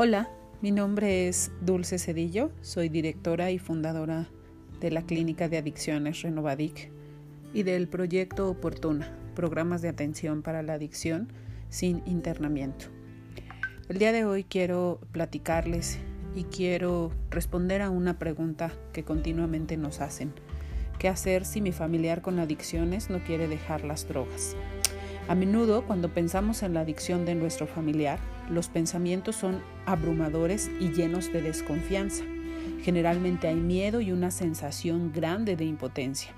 Hola, mi nombre es Dulce Cedillo, soy directora y fundadora de la Clínica de Adicciones Renovadic y del proyecto Oportuna, programas de atención para la adicción sin internamiento. El día de hoy quiero platicarles y quiero responder a una pregunta que continuamente nos hacen. ¿Qué hacer si mi familiar con adicciones no quiere dejar las drogas? A menudo, cuando pensamos en la adicción de nuestro familiar, los pensamientos son abrumadores y llenos de desconfianza. Generalmente hay miedo y una sensación grande de impotencia.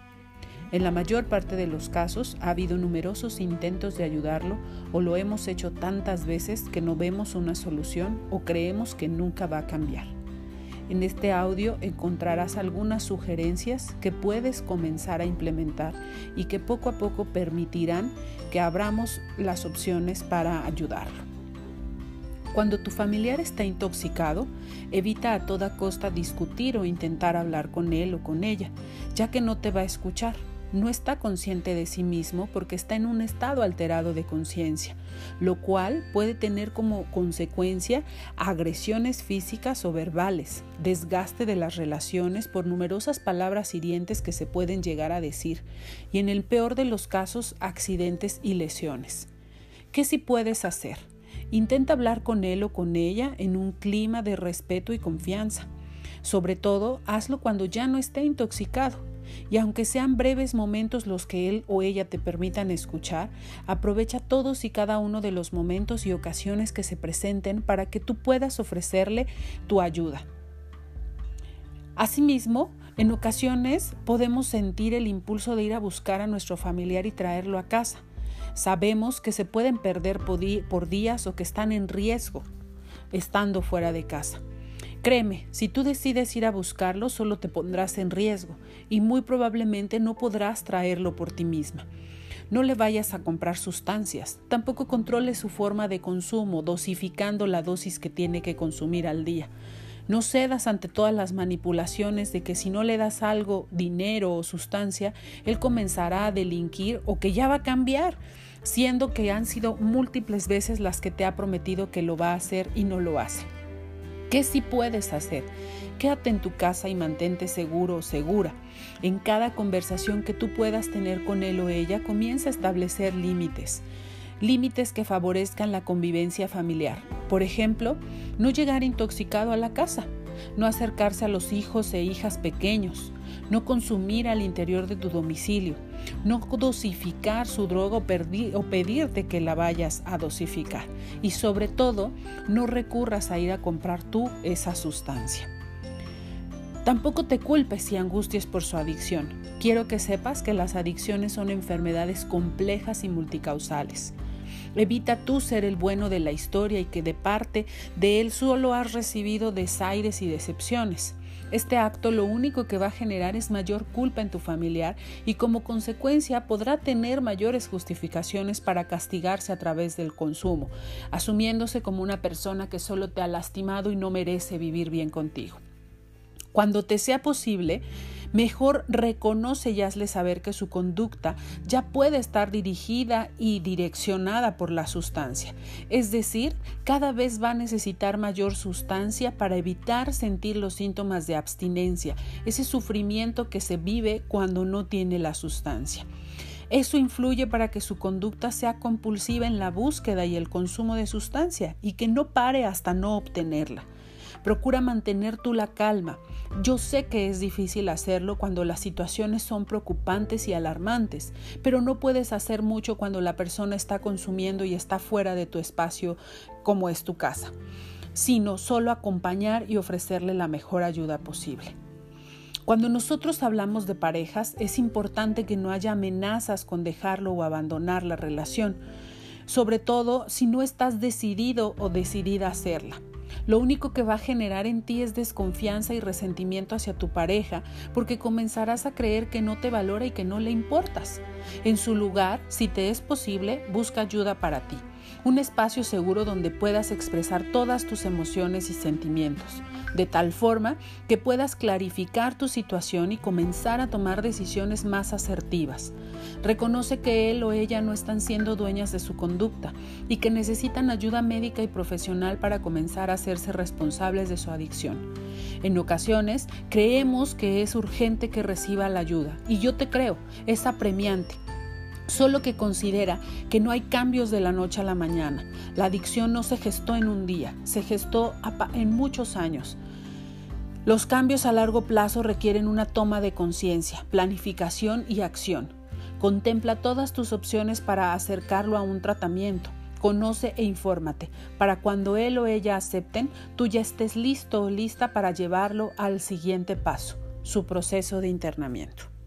En la mayor parte de los casos ha habido numerosos intentos de ayudarlo o lo hemos hecho tantas veces que no vemos una solución o creemos que nunca va a cambiar. En este audio encontrarás algunas sugerencias que puedes comenzar a implementar y que poco a poco permitirán que abramos las opciones para ayudarlo. Cuando tu familiar está intoxicado, evita a toda costa discutir o intentar hablar con él o con ella, ya que no te va a escuchar no está consciente de sí mismo porque está en un estado alterado de conciencia, lo cual puede tener como consecuencia agresiones físicas o verbales, desgaste de las relaciones por numerosas palabras hirientes que se pueden llegar a decir y en el peor de los casos accidentes y lesiones. ¿Qué si puedes hacer? Intenta hablar con él o con ella en un clima de respeto y confianza. Sobre todo, hazlo cuando ya no esté intoxicado y aunque sean breves momentos los que él o ella te permitan escuchar, aprovecha todos y cada uno de los momentos y ocasiones que se presenten para que tú puedas ofrecerle tu ayuda. Asimismo, en ocasiones podemos sentir el impulso de ir a buscar a nuestro familiar y traerlo a casa. Sabemos que se pueden perder por días o que están en riesgo estando fuera de casa. Créeme, si tú decides ir a buscarlo, solo te pondrás en riesgo y muy probablemente no podrás traerlo por ti misma. No le vayas a comprar sustancias, tampoco controles su forma de consumo, dosificando la dosis que tiene que consumir al día. No cedas ante todas las manipulaciones de que si no le das algo, dinero o sustancia, él comenzará a delinquir o que ya va a cambiar, siendo que han sido múltiples veces las que te ha prometido que lo va a hacer y no lo hace. ¿Qué sí puedes hacer? Quédate en tu casa y mantente seguro o segura. En cada conversación que tú puedas tener con él o ella, comienza a establecer límites. Límites que favorezcan la convivencia familiar. Por ejemplo, no llegar intoxicado a la casa, no acercarse a los hijos e hijas pequeños, no consumir al interior de tu domicilio, no dosificar su droga o, pedirte que la vayas a dosificar y sobre todo no recurras a ir a comprar tú esa sustancia. Tampoco te culpes y angusties por su adicción. Quiero que sepas que las adicciones son enfermedades complejas y multicausales. Evita tú ser el bueno de la historia y que de parte de él solo has recibido desaires y decepciones. Este acto lo único que va a generar es mayor culpa en tu familiar y como consecuencia podrá tener mayores justificaciones para castigarse a través del consumo, asumiéndose como una persona que solo te ha lastimado y no merece vivir bien contigo. Cuando te sea posible, Mejor reconoce y hazle saber que su conducta ya puede estar dirigida y direccionada por la sustancia. Es decir, cada vez va a necesitar mayor sustancia para evitar sentir los síntomas de abstinencia, ese sufrimiento que se vive cuando no tiene la sustancia. Eso influye para que su conducta sea compulsiva en la búsqueda y el consumo de sustancia y que no pare hasta no obtenerla. Procura mantener tú la calma. Yo sé que es difícil hacerlo cuando las situaciones son preocupantes y alarmantes, pero no puedes hacer mucho cuando la persona está consumiendo y está fuera de tu espacio como es tu casa, sino solo acompañar y ofrecerle la mejor ayuda posible. Cuando nosotros hablamos de parejas, es importante que no haya amenazas con dejarlo o abandonar la relación, sobre todo si no estás decidido o decidida a hacerla. Lo único que va a generar en ti es desconfianza y resentimiento hacia tu pareja, porque comenzarás a creer que no te valora y que no le importas. En su lugar, si te es posible, busca ayuda para ti. Un espacio seguro donde puedas expresar todas tus emociones y sentimientos, de tal forma que puedas clarificar tu situación y comenzar a tomar decisiones más asertivas. Reconoce que él o ella no están siendo dueñas de su conducta y que necesitan ayuda médica y profesional para comenzar a hacerse responsables de su adicción. En ocasiones creemos que es urgente que reciba la ayuda y yo te creo, es apremiante solo que considera que no hay cambios de la noche a la mañana. La adicción no se gestó en un día, se gestó en muchos años. Los cambios a largo plazo requieren una toma de conciencia, planificación y acción. Contempla todas tus opciones para acercarlo a un tratamiento. Conoce e infórmate para cuando él o ella acepten, tú ya estés listo o lista para llevarlo al siguiente paso, su proceso de internamiento.